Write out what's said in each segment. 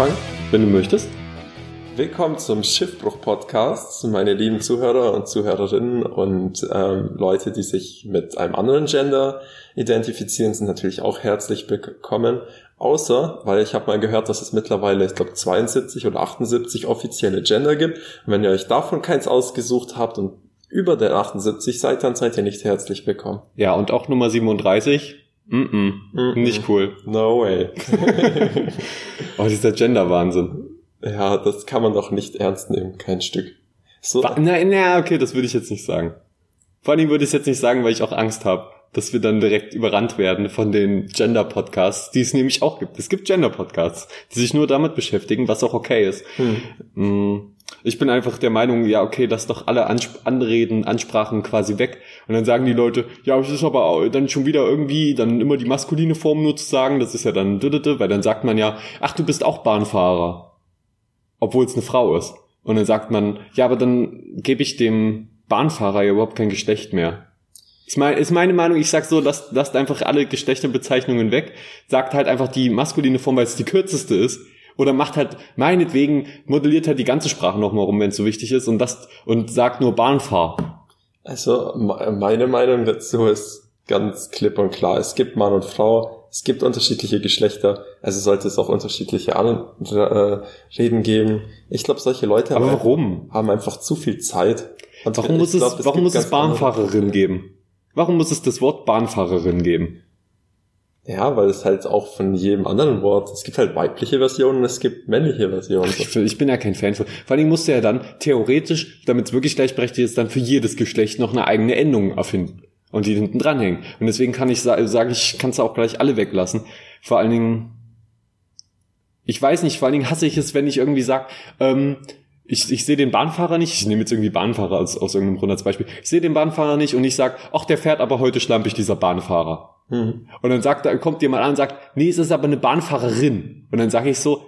anfangen? Wenn du möchtest. Willkommen zum Schiffbruch-Podcast, meine lieben Zuhörer und Zuhörerinnen und ähm, Leute, die sich mit einem anderen Gender identifizieren, sind natürlich auch herzlich willkommen. Außer, weil ich habe mal gehört, dass es mittlerweile, ich glaube, 72 oder 78 offizielle Gender gibt. Und wenn ihr euch davon keins ausgesucht habt und über der 78 seid, dann seid ihr nicht herzlich willkommen. Ja, und auch Nummer 37. Mm -mm. Mm nicht cool. No way. oh, dieser Gender-Wahnsinn. Ja, das kann man doch nicht ernst nehmen, kein Stück. So. Nein, na, okay, das würde ich jetzt nicht sagen. Vor allem würde ich es jetzt nicht sagen, weil ich auch Angst habe, dass wir dann direkt überrannt werden von den Gender-Podcasts, die es nämlich auch gibt. Es gibt Gender-Podcasts, die sich nur damit beschäftigen, was auch okay ist. Hm. Ich bin einfach der Meinung, ja, okay, lass doch alle Ansp Anreden, Ansprachen quasi weg. Und dann sagen die Leute, ja, es ist aber dann schon wieder irgendwie, dann immer die maskuline Form nur zu sagen, das ist ja dann, weil dann sagt man ja, ach, du bist auch Bahnfahrer obwohl es eine Frau ist. Und dann sagt man, ja, aber dann gebe ich dem Bahnfahrer ja überhaupt kein Geschlecht mehr. Ist, mein, ist meine Meinung, ich sag so, lasst, lasst einfach alle Geschlechterbezeichnungen weg, sagt halt einfach die maskuline Form, weil es die kürzeste ist, oder macht halt, meinetwegen, modelliert halt die ganze Sprache nochmal rum, wenn es so wichtig ist, und das, und sagt nur Bahnfahr. Also, meine Meinung dazu ist ganz klipp und klar. Es gibt Mann und Frau, es gibt unterschiedliche Geschlechter, also sollte es auch unterschiedliche Reden geben. Ich glaube, solche Leute Aber haben, warum? haben einfach zu viel Zeit. Und warum muss glaub, es, warum muss es Bahnfahrerin geben? Warum muss es das Wort Bahnfahrerin geben? Ja, weil es halt auch von jedem anderen Wort, es gibt halt weibliche Versionen, es gibt männliche Versionen. Ich, ich bin ja kein Fan von. Vor allem musst du ja dann theoretisch, damit es wirklich gleichberechtigt ist, dann für jedes Geschlecht noch eine eigene Endung erfinden und die hinten dranhängen. Und deswegen kann ich sagen, sag ich, kannst du auch gleich alle weglassen. Vor allen Dingen, ich weiß nicht, vor allen Dingen hasse ich es, wenn ich irgendwie sag, ähm, ich, ich sehe den Bahnfahrer nicht, ich nehme jetzt irgendwie Bahnfahrer als, aus irgendeinem Grund als Beispiel, ich sehe den Bahnfahrer nicht und ich sag, ach, der fährt aber heute schlampig, dieser Bahnfahrer. Mhm. Und dann sagt, kommt jemand an und sagt, nee, es ist aber eine Bahnfahrerin. Und dann sage ich so,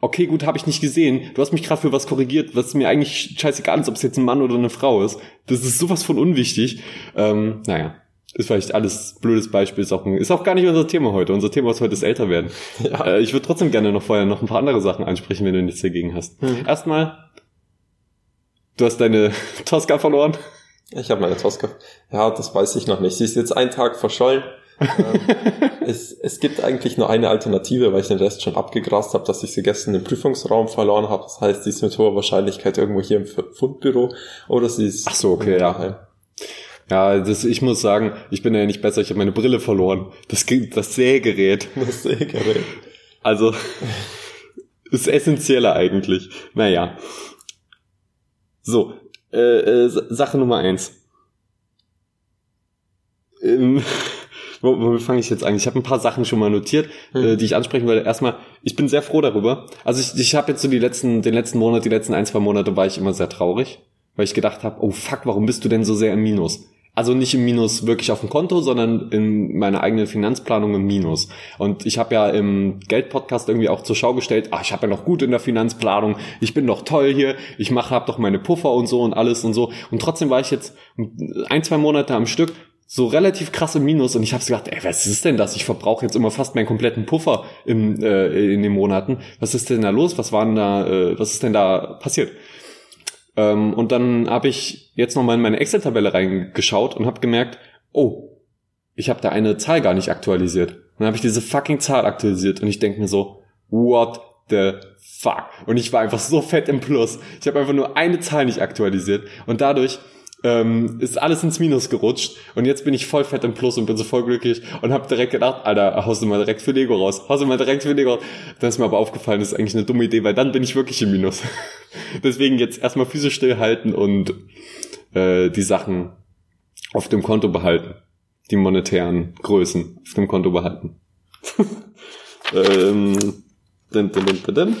okay, gut, habe ich nicht gesehen. Du hast mich gerade für was korrigiert, was mir eigentlich scheißegal ist, ob es jetzt ein Mann oder eine Frau ist. Das ist sowas von unwichtig. Ähm, naja, ist vielleicht alles blödes Beispiel, ist auch, ein, ist auch gar nicht unser Thema heute. Unser Thema ist heute das Älterwerden. Ja. Äh, ich würde trotzdem gerne noch vorher noch ein paar andere Sachen ansprechen, wenn du nichts dagegen hast. Mhm. Erstmal, du hast deine Tosca verloren. Ich habe meine Tosca. Ja, das weiß ich noch nicht. Sie ist jetzt einen Tag verschollen. Ähm, es, es gibt eigentlich nur eine Alternative, weil ich den Rest schon abgegrast habe, dass ich sie gestern im Prüfungsraum verloren habe. Das heißt, die ist mit hoher Wahrscheinlichkeit irgendwo hier im Fundbüro oder sie ist. Ach so, okay, ja. Ja, das, ich muss sagen, ich bin ja nicht besser, ich habe meine Brille verloren. Das, das Sägerät. Das Sägerät. Also, ist essentieller eigentlich. Naja. So, äh, äh, Sache Nummer eins. Ähm, wo, wo fange ich jetzt an? Ich habe ein paar Sachen schon mal notiert, mhm. äh, die ich ansprechen wollte. Erstmal, ich bin sehr froh darüber. Also ich, ich habe jetzt so die letzten, den letzten Monat, die letzten ein, zwei Monate war ich immer sehr traurig, weil ich gedacht habe, oh fuck, warum bist du denn so sehr im Minus? Also nicht im Minus wirklich auf dem Konto, sondern in meiner eigenen Finanzplanung im Minus. Und ich habe ja im Geldpodcast irgendwie auch zur Schau gestellt, ah, ich habe ja noch gut in der Finanzplanung, ich bin doch toll hier, ich mache hab doch meine Puffer und so und alles und so. Und trotzdem war ich jetzt ein, zwei Monate am Stück so relativ krass im Minus und ich habe gedacht, ey, was ist denn das? Ich verbrauche jetzt immer fast meinen kompletten Puffer im, äh, in den Monaten. Was ist denn da los? Was war denn da, äh, was ist denn da passiert? Ähm, und dann habe ich jetzt nochmal in meine Excel-Tabelle reingeschaut und habe gemerkt, oh, ich habe da eine Zahl gar nicht aktualisiert. Und dann habe ich diese fucking Zahl aktualisiert und ich denke mir so, what the fuck? Und ich war einfach so fett im Plus. Ich habe einfach nur eine Zahl nicht aktualisiert und dadurch ähm, ist alles ins Minus gerutscht und jetzt bin ich voll fett im Plus und bin so voll glücklich und habe direkt gedacht, Alter, haust du mal direkt für Lego raus, haust du mal direkt für Lego raus. Dann ist mir aber aufgefallen, das ist eigentlich eine dumme Idee, weil dann bin ich wirklich im Minus. Deswegen jetzt erstmal Füße stillhalten und äh, die Sachen auf dem Konto behalten. Die monetären Größen auf dem Konto behalten. ähm, din, din, din, din.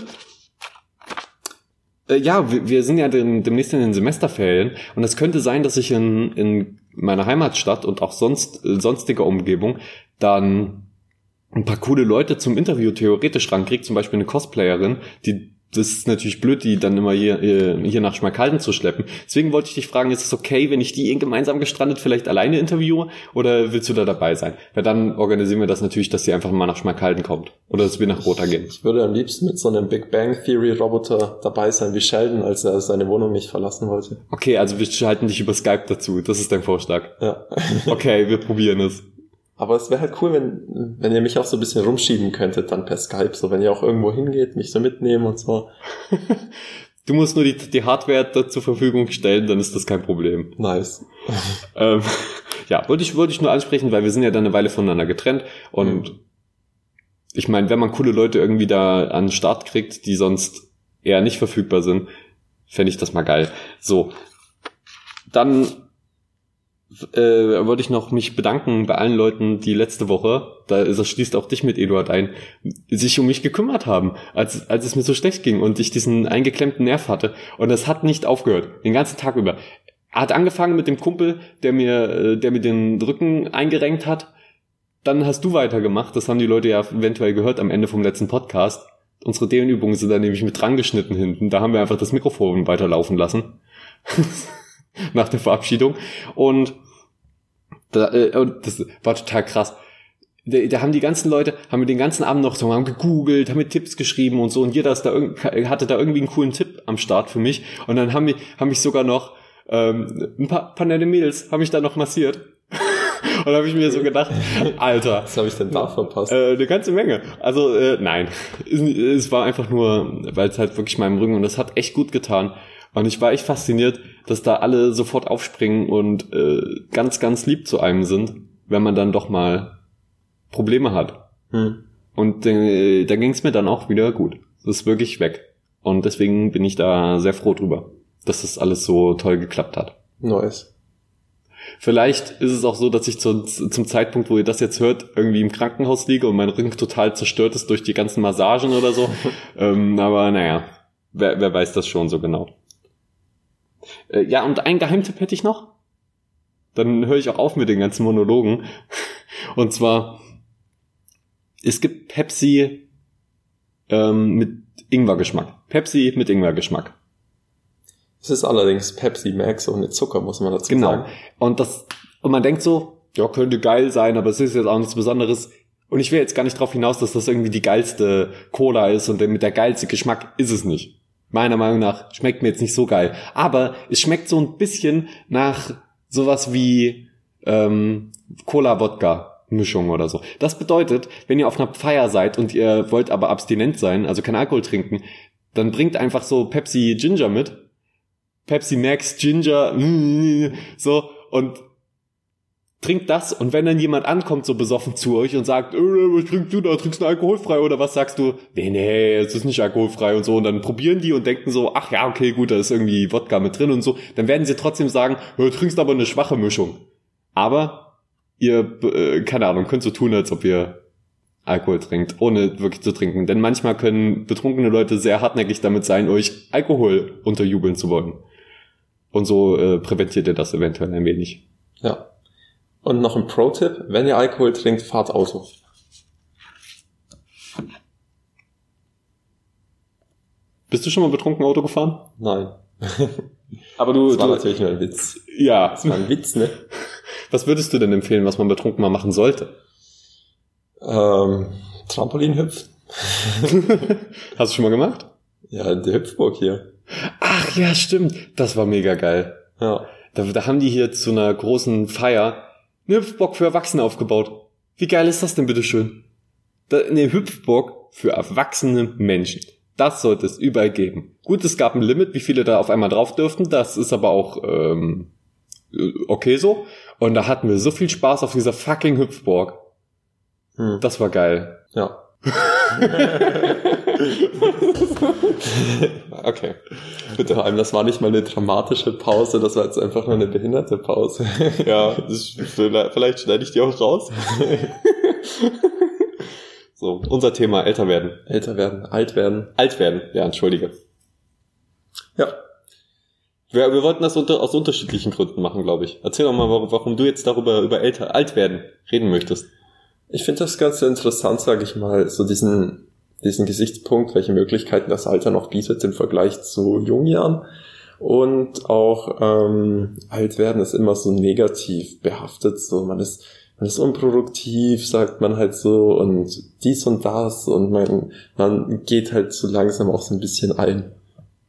Äh, ja, wir, wir sind ja dem, demnächst in den Semesterferien und es könnte sein, dass ich in, in meiner Heimatstadt und auch sonst äh, sonstiger Umgebung dann ein paar coole Leute zum Interview theoretisch rankriege, zum Beispiel eine Cosplayerin, die das ist natürlich blöd, die dann immer hier, hier nach Schmalkalden zu schleppen. Deswegen wollte ich dich fragen, ist es okay, wenn ich die gemeinsam gestrandet vielleicht alleine interviewe oder willst du da dabei sein? Weil dann organisieren wir das natürlich, dass sie einfach mal nach Schmalkalden kommt oder dass wir nach Rota gehen. Ich würde am liebsten mit so einem Big Bang Theory Roboter dabei sein wie Sheldon, als er seine Wohnung nicht verlassen wollte. Okay, also wir schalten dich über Skype dazu. Das ist dein Vorschlag. Ja. Okay, wir probieren es. Aber es wäre halt cool, wenn, wenn ihr mich auch so ein bisschen rumschieben könntet dann per Skype, so wenn ihr auch irgendwo hingeht, mich so mitnehmen und so. Du musst nur die, die Hardware da zur Verfügung stellen, dann ist das kein Problem. Nice. ähm, ja, wollte ich, wollte ich nur ansprechen, weil wir sind ja dann eine Weile voneinander getrennt und mhm. ich meine, wenn man coole Leute irgendwie da an den Start kriegt, die sonst eher nicht verfügbar sind, fände ich das mal geil. So. Dann äh, wollte ich noch mich bedanken bei allen Leuten, die letzte Woche, da das schließt auch dich mit Eduard ein, sich um mich gekümmert haben, als, als es mir so schlecht ging und ich diesen eingeklemmten Nerv hatte. Und das hat nicht aufgehört, den ganzen Tag über. Hat angefangen mit dem Kumpel, der mir, äh, der mir den Rücken eingerenkt hat. Dann hast du weitergemacht, das haben die Leute ja eventuell gehört am Ende vom letzten Podcast. Unsere Dehnübungen sind da nämlich mit dran geschnitten hinten. Da haben wir einfach das Mikrofon weiterlaufen lassen. nach der Verabschiedung. Und da, äh, das war total krass. Da, da haben die ganzen Leute, haben wir den ganzen Abend noch so, haben gegoogelt, haben mir Tipps geschrieben und so und jeder ist da hatte da irgendwie einen coolen Tipp am Start für mich und dann haben mich, haben mich sogar noch ähm, ein paar, paar nette Mädels haben mich da noch massiert. und da habe ich mir so gedacht, Alter. Was habe ich denn da verpasst? Äh, eine ganze Menge. Also äh, nein, es, es war einfach nur, weil es halt wirklich meinem Rücken und das hat echt gut getan. Und ich war echt fasziniert, dass da alle sofort aufspringen und äh, ganz, ganz lieb zu einem sind, wenn man dann doch mal Probleme hat. Hm. Und äh, da ging es mir dann auch wieder gut. Das ist wirklich weg. Und deswegen bin ich da sehr froh drüber, dass das alles so toll geklappt hat. Nice. Vielleicht ist es auch so, dass ich zu, zum Zeitpunkt, wo ihr das jetzt hört, irgendwie im Krankenhaus liege und mein Rücken total zerstört ist durch die ganzen Massagen oder so. ähm, aber naja, wer, wer weiß das schon so genau. Äh, ja, und ein Geheimtipp hätte ich noch. Dann höre ich auch auf mit den ganzen Monologen. Und zwar, es gibt Pepsi ähm, mit Ingwergeschmack. Pepsi mit Ingwergeschmack. Es ist allerdings Pepsi Max ohne Zucker, muss man dazu genau. sagen. Genau. Und das, und man denkt so, ja, könnte geil sein, aber es ist jetzt auch nichts Besonderes. Und ich will jetzt gar nicht darauf hinaus, dass das irgendwie die geilste Cola ist und mit der geilste Geschmack ist es nicht. Meiner Meinung nach schmeckt mir jetzt nicht so geil. Aber es schmeckt so ein bisschen nach sowas wie ähm, Cola-Wodka-Mischung oder so. Das bedeutet, wenn ihr auf einer Feier seid und ihr wollt aber abstinent sein, also kein Alkohol trinken, dann bringt einfach so Pepsi Ginger mit. Pepsi Max Ginger, so, und trinkt das und wenn dann jemand ankommt so besoffen zu euch und sagt, äh, was trinkst du da, trinkst du alkoholfrei oder was sagst du? Nee, nee, es ist nicht alkoholfrei und so und dann probieren die und denken so, ach ja, okay, gut, da ist irgendwie Wodka mit drin und so, dann werden sie trotzdem sagen, du trinkst aber eine schwache Mischung. Aber ihr, äh, keine Ahnung, könnt so tun, als ob ihr Alkohol trinkt, ohne wirklich zu trinken. Denn manchmal können betrunkene Leute sehr hartnäckig damit sein, euch Alkohol unterjubeln zu wollen. Und so äh, präventiert ihr das eventuell ein wenig. Ja. Und noch ein Pro-Tipp, wenn ihr Alkohol trinkt, fahrt Auto. Bist du schon mal betrunken Auto gefahren? Nein. Aber du. Das war du, natürlich nur ein Witz. Ja. Das war ein Witz, ne? Was würdest du denn empfehlen, was man betrunken mal machen sollte? Ähm, Trampolin hüpfen. Hast du schon mal gemacht? Ja, die Hüpfburg hier. Ach ja, stimmt. Das war mega geil. Ja. Da, da haben die hier zu einer großen Feier eine Hüpfburg für Erwachsene aufgebaut. Wie geil ist das denn bitteschön? Da, eine Hüpfburg für erwachsene Menschen. Das sollte es überall geben. Gut, es gab ein Limit, wie viele da auf einmal drauf dürften. Das ist aber auch ähm, okay so. Und da hatten wir so viel Spaß auf dieser fucking Hüpfburg. Hm. Das war geil. Ja. okay. Bitte, vor allem, das war nicht mal eine dramatische Pause, das war jetzt einfach nur eine behinderte Pause. ja, vielleicht schneide ich die auch raus. so, unser Thema, älter werden. Älter werden, alt werden. Alt werden, ja, entschuldige. Ja. Wir, wir wollten das unter, aus unterschiedlichen Gründen machen, glaube ich. Erzähl doch mal, warum, du jetzt darüber, über älter, alt werden reden möchtest. Ich finde das ganz interessant, sage ich mal, so diesen diesen Gesichtspunkt, welche Möglichkeiten das Alter noch bietet im Vergleich zu Jungjahren. Und auch ähm, alt werden ist immer so negativ behaftet, so man ist man ist unproduktiv, sagt man halt so, und dies und das, und man, man geht halt so langsam auch so ein bisschen ein.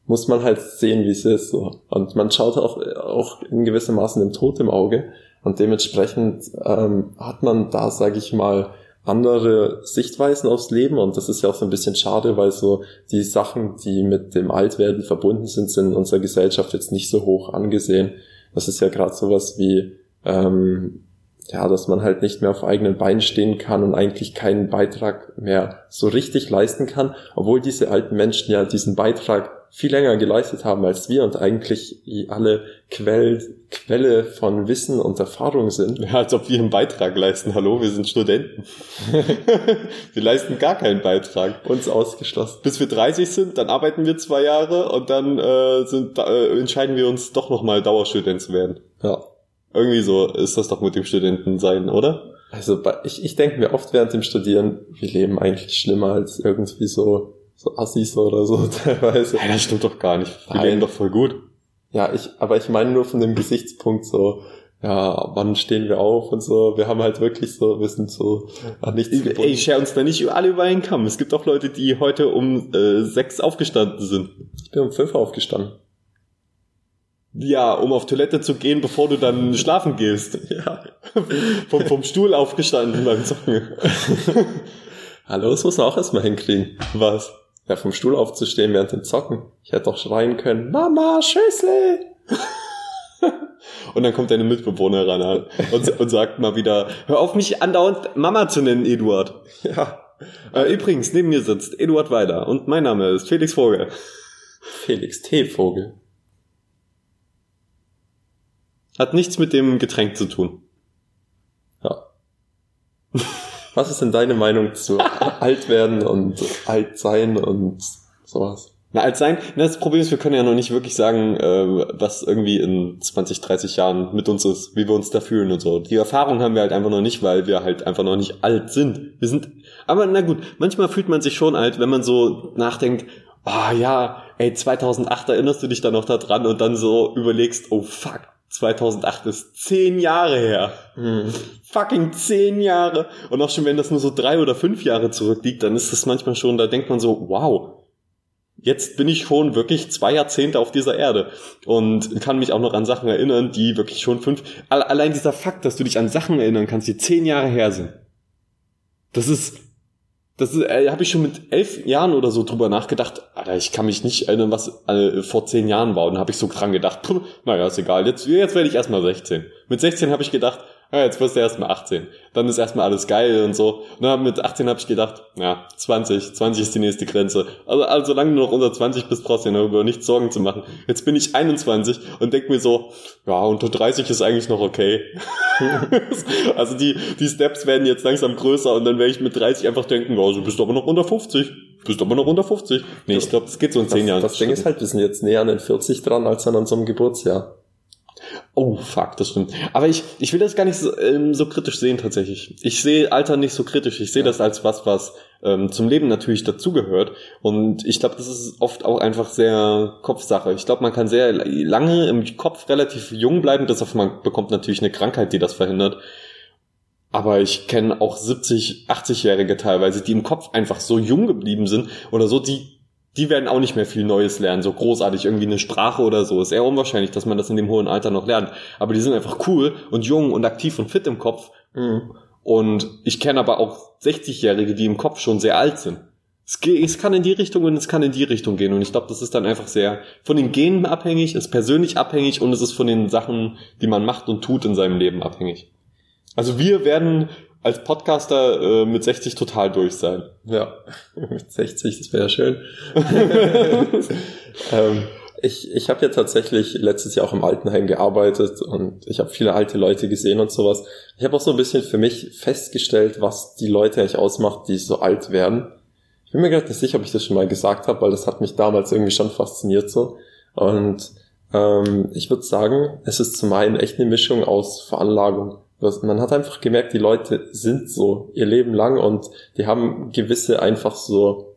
Muss man halt sehen, wie es ist, so. Und man schaut auch, auch in gewissem Maßen dem Tod im Auge, und dementsprechend ähm, hat man da, sage ich mal, andere Sichtweisen aufs Leben und das ist ja auch so ein bisschen schade, weil so die Sachen, die mit dem Altwerden verbunden sind, sind in unserer Gesellschaft jetzt nicht so hoch angesehen. Das ist ja gerade sowas wie ähm, ja, dass man halt nicht mehr auf eigenen Beinen stehen kann und eigentlich keinen Beitrag mehr so richtig leisten kann, obwohl diese alten Menschen ja diesen Beitrag viel länger geleistet haben als wir und eigentlich alle Quell, Quelle von Wissen und Erfahrung sind. Ja, als ob wir einen Beitrag leisten. Hallo, wir sind Studenten. wir leisten gar keinen Beitrag. Uns ausgeschlossen. Bis wir 30 sind, dann arbeiten wir zwei Jahre und dann äh, sind, äh, entscheiden wir uns doch nochmal Dauerstudent zu werden. Ja. Irgendwie so ist das doch mit dem Studentensein, oder? Also ich, ich denke mir oft während dem Studieren, wir leben eigentlich schlimmer als irgendwie so, so Assis oder so teilweise. Ja, das stimmt doch gar nicht. Wir Nein. leben doch voll gut. Ja, ich, aber ich meine nur von dem Gesichtspunkt so, ja, wann stehen wir auf und so. Wir haben halt wirklich so, wir sind so an nichts ich, gebunden. Ey, ich share uns da nicht alle über einen Kamm. Es gibt auch Leute, die heute um äh, sechs aufgestanden sind. Ich bin um fünf aufgestanden. Ja, um auf Toilette zu gehen, bevor du dann schlafen gehst. Ja. vom, vom Stuhl aufgestanden beim Zocken. Hallo, das muss man auch erstmal hinkriegen. Was? Ja, vom Stuhl aufzustehen während dem Zocken. Ich hätte doch schreien können, Mama, Schüssel! und dann kommt deine Mitbewohnerin an und, und sagt mal wieder, hör auf mich andauernd Mama zu nennen, Eduard. Ja. Äh, übrigens, neben mir sitzt Eduard Weiler und mein Name ist Felix Vogel. Felix T. Vogel. Hat nichts mit dem Getränk zu tun. Ja. Was ist denn deine Meinung zu alt werden und alt sein und sowas? Na, alt sein, na, das Problem ist, wir können ja noch nicht wirklich sagen, äh, was irgendwie in 20, 30 Jahren mit uns ist, wie wir uns da fühlen und so. Die Erfahrung haben wir halt einfach noch nicht, weil wir halt einfach noch nicht alt sind. Wir sind, aber na gut, manchmal fühlt man sich schon alt, wenn man so nachdenkt, ah oh, ja, ey, 2008 erinnerst du dich da noch da dran und dann so überlegst, oh fuck, 2008 ist zehn Jahre her. Hm. Fucking zehn Jahre. Und auch schon wenn das nur so drei oder fünf Jahre zurückliegt, dann ist das manchmal schon, da denkt man so, wow, jetzt bin ich schon wirklich zwei Jahrzehnte auf dieser Erde und kann mich auch noch an Sachen erinnern, die wirklich schon fünf, allein dieser Fakt, dass du dich an Sachen erinnern kannst, die zehn Jahre her sind. Das ist, das äh, habe ich schon mit elf Jahren oder so drüber nachgedacht. Alter, ich kann mich nicht erinnern, was äh, vor zehn Jahren war. Und habe ich so dran gedacht, puh, naja, ist egal, jetzt, jetzt werde ich erstmal 16. Mit 16 habe ich gedacht, ja, jetzt wirst du erstmal 18. Dann ist erstmal alles geil und so. Und dann mit 18 habe ich gedacht, ja, 20, 20 ist die nächste Grenze. Also, also solange du noch unter 20 bist, brauchst du dir darüber nichts Sorgen zu machen. Jetzt bin ich 21 und denk mir so, ja, unter 30 ist eigentlich noch okay. also die, die Steps werden jetzt langsam größer und dann werde ich mit 30 einfach denken, oh, du bist aber noch unter 50. Bist aber noch unter 50. Nee, ich glaube, das geht so in 10 das, Jahren. Das Ding ist halt, wir sind jetzt näher an den 40 dran als an unserem Geburtsjahr. Oh, fuck, das stimmt. Aber ich, ich will das gar nicht so, ähm, so kritisch sehen tatsächlich. Ich sehe Alter nicht so kritisch. Ich sehe ja. das als was, was ähm, zum Leben natürlich dazugehört. Und ich glaube, das ist oft auch einfach sehr Kopfsache. Ich glaube, man kann sehr lange im Kopf relativ jung bleiben, bis auf man bekommt natürlich eine Krankheit, die das verhindert. Aber ich kenne auch 70, 80-Jährige teilweise, die im Kopf einfach so jung geblieben sind oder so, die die werden auch nicht mehr viel Neues lernen, so großartig irgendwie eine Sprache oder so. Ist eher unwahrscheinlich, dass man das in dem hohen Alter noch lernt. Aber die sind einfach cool und jung und aktiv und fit im Kopf. Mhm. Und ich kenne aber auch 60-Jährige, die im Kopf schon sehr alt sind. Es, es kann in die Richtung und es kann in die Richtung gehen. Und ich glaube, das ist dann einfach sehr von den Genen abhängig, ist persönlich abhängig und es ist von den Sachen, die man macht und tut in seinem Leben abhängig. Also wir werden als Podcaster äh, mit 60 total durch sein. Ja, mit 60, das wäre schön. ähm, ich ich habe ja tatsächlich letztes Jahr auch im Altenheim gearbeitet und ich habe viele alte Leute gesehen und sowas. Ich habe auch so ein bisschen für mich festgestellt, was die Leute eigentlich ausmacht, die so alt werden. Ich bin mir gerade nicht sicher, ob ich das schon mal gesagt habe, weil das hat mich damals irgendwie schon fasziniert so. Und ähm, ich würde sagen, es ist zum einen echt eine Mischung aus Veranlagung man hat einfach gemerkt, die Leute sind so ihr Leben lang und die haben gewisse einfach so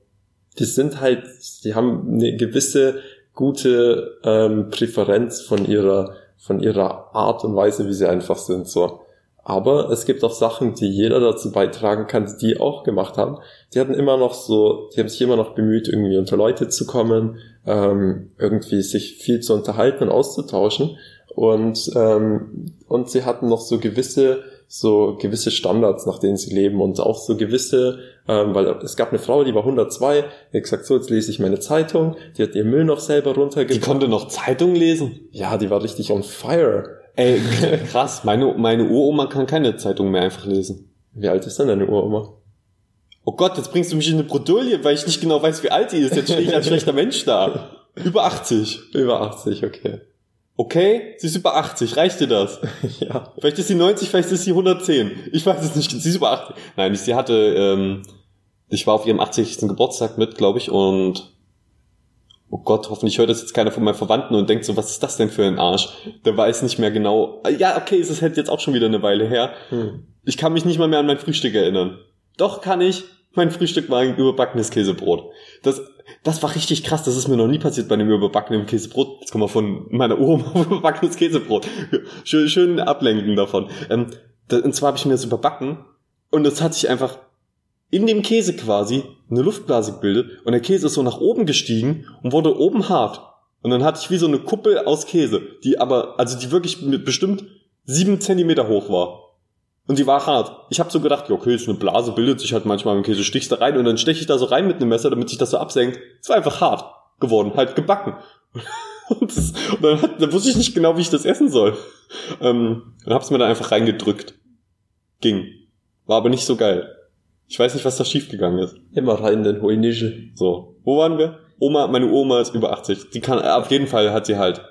die sind halt, die haben eine gewisse gute ähm, Präferenz von ihrer von ihrer Art und Weise, wie sie einfach sind. So. Aber es gibt auch Sachen, die jeder dazu beitragen kann, die die auch gemacht haben. Die hatten immer noch so, die haben sich immer noch bemüht, irgendwie unter Leute zu kommen, ähm, irgendwie sich viel zu unterhalten und auszutauschen. Und, ähm, und sie hatten noch so gewisse so gewisse Standards, nach denen sie leben und auch so gewisse, ähm, weil es gab eine Frau, die war 102, die hat gesagt, so, jetzt lese ich meine Zeitung, die hat ihr Müll noch selber runtergebracht. Die konnte noch Zeitung lesen? Ja, die war richtig on fire. Ey, krass, meine, meine Uroma kann keine Zeitung mehr einfach lesen. Wie alt ist denn deine Uroma? Oh Gott, jetzt bringst du mich in eine Bredouille, weil ich nicht genau weiß, wie alt die ist. Jetzt stehe ich als schlechter Mensch da. Über 80. Über 80, okay. Okay, sie ist über 80, reicht dir das? ja. Vielleicht ist sie 90, vielleicht ist sie 110. Ich weiß es nicht, sie ist über 80. Nein, sie hatte, ähm, ich war auf ihrem 80. Geburtstag mit, glaube ich, und oh Gott, hoffentlich hört das jetzt keiner von meinen Verwandten und denkt so, was ist das denn für ein Arsch? Der weiß nicht mehr genau. Ja, okay, es ist halt jetzt auch schon wieder eine Weile her. Hm. Ich kann mich nicht mal mehr an mein Frühstück erinnern. Doch kann ich. Mein Frühstück war ein überbackenes Käsebrot. Das, das war richtig krass. Das ist mir noch nie passiert bei einem überbackenen Käsebrot. Jetzt kommen wir von meiner Oma überbackenes Käsebrot. Schön, schön ablenken davon. Ähm, und zwar habe ich mir das überbacken und es hat sich einfach in dem Käse quasi eine Luftblase gebildet und der Käse ist so nach oben gestiegen und wurde oben hart. Und dann hatte ich wie so eine Kuppel aus Käse, die aber, also die wirklich bestimmt sieben Zentimeter hoch war. Und die war hart. Ich habe so gedacht, ja, okay, ist eine Blase, bildet sich halt manchmal im Käse, stichst da rein und dann steche ich da so rein mit einem Messer, damit sich das so absenkt. Es war einfach hart geworden, halt gebacken. Und, das, und dann, hat, dann wusste ich nicht genau, wie ich das essen soll. Ähm, dann hab's mir dann einfach reingedrückt. Ging. War aber nicht so geil. Ich weiß nicht, was da schiefgegangen ist. Immer rein in den Hoinische. So. Wo waren wir? Oma, meine Oma ist über 80. Die kann, auf jeden Fall hat sie halt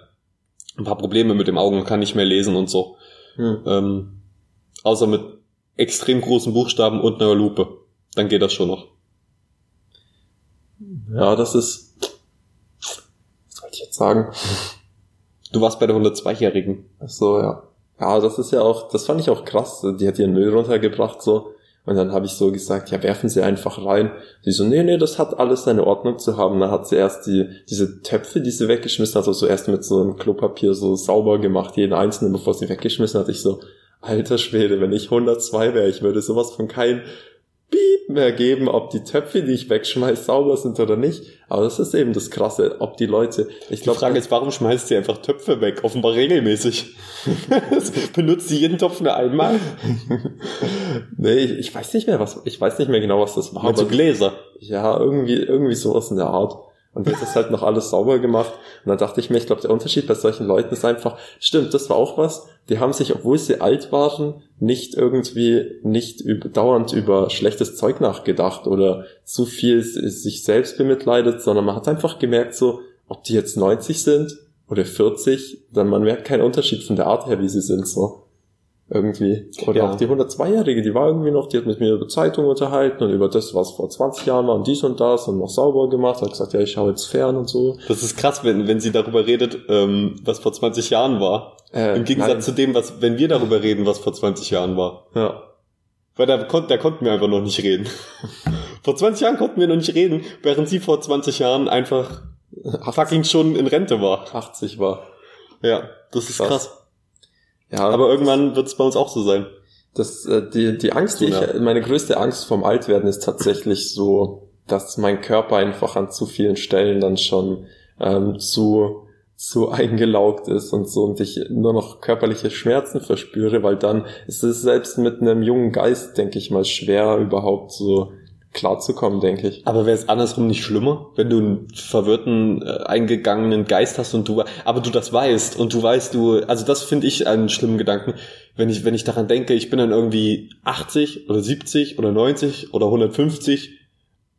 ein paar Probleme mit dem Augen und kann nicht mehr lesen und so. Hm. Ähm, Außer mit extrem großen Buchstaben und einer Lupe. Dann geht das schon noch. Ja, das ist. Was soll ich jetzt sagen? Du warst bei der 102-Jährigen. Ach so, ja. Ja, das ist ja auch, das fand ich auch krass. Die hat ihren Müll runtergebracht, so. Und dann habe ich so gesagt, ja, werfen Sie einfach rein. Sie so, nee, nee, das hat alles seine Ordnung zu haben. Dann hat sie erst die, diese Töpfe, die sie weggeschmissen hat, also erst mit so einem Klopapier so sauber gemacht, jeden einzelnen, bevor sie weggeschmissen hat. Ich so, alter Schwede, wenn ich 102 wäre, ich würde sowas von kein Piep mehr geben, ob die Töpfe, die ich wegschmeiß, sauber sind oder nicht. Aber das ist eben das Krasse, ob die Leute, ich glaube. Die Frage ist, warum schmeißt sie einfach Töpfe weg? Offenbar regelmäßig. Benutzt sie jeden Topf nur einmal? nee, ich, ich, weiß nicht mehr, was, ich weiß nicht mehr genau, was das war. Mit so Gläser. Ja, irgendwie, irgendwie sowas in der Art. Und jetzt ist halt noch alles sauber gemacht. Und dann dachte ich mir, ich glaube, der Unterschied bei solchen Leuten ist einfach, stimmt, das war auch was. Die haben sich, obwohl sie alt waren, nicht irgendwie, nicht über, dauernd über schlechtes Zeug nachgedacht oder zu viel sich selbst bemitleidet, sondern man hat einfach gemerkt, so, ob die jetzt 90 sind oder 40, dann man merkt keinen Unterschied von der Art her, wie sie sind, so irgendwie. Oder ja. auch die 102-Jährige, die war irgendwie noch, die hat mit mir über Zeitung unterhalten und über das, was vor 20 Jahren war und dies und das und noch sauber gemacht, hat gesagt, ja, ich schaue jetzt fern und so. Das ist krass, wenn, wenn sie darüber redet, ähm, was vor 20 Jahren war. Äh, Im Gegensatz nein. zu dem, was, wenn wir darüber reden, was vor 20 Jahren war. Ja. Weil da, kon da konnten wir einfach noch nicht reden. vor 20 Jahren konnten wir noch nicht reden, während sie vor 20 Jahren einfach fucking schon in Rente war. 80 war. Ja, das ist krass. krass. Ja, aber irgendwann wird es bei uns auch so sein. Das, äh, die, die Angst, die ich, meine größte Angst vom Altwerden ist tatsächlich so, dass mein Körper einfach an zu vielen Stellen dann schon ähm, zu zu eingelaugt ist und so und ich nur noch körperliche Schmerzen verspüre, weil dann ist es selbst mit einem jungen Geist, denke ich mal, schwer überhaupt so klarzukommen, denke ich. Aber wäre es andersrum nicht schlimmer, wenn du einen verwirrten, äh, eingegangenen Geist hast und du, aber du das weißt und du weißt, du, also das finde ich einen schlimmen Gedanken, wenn ich, wenn ich daran denke, ich bin dann irgendwie 80 oder 70 oder 90 oder 150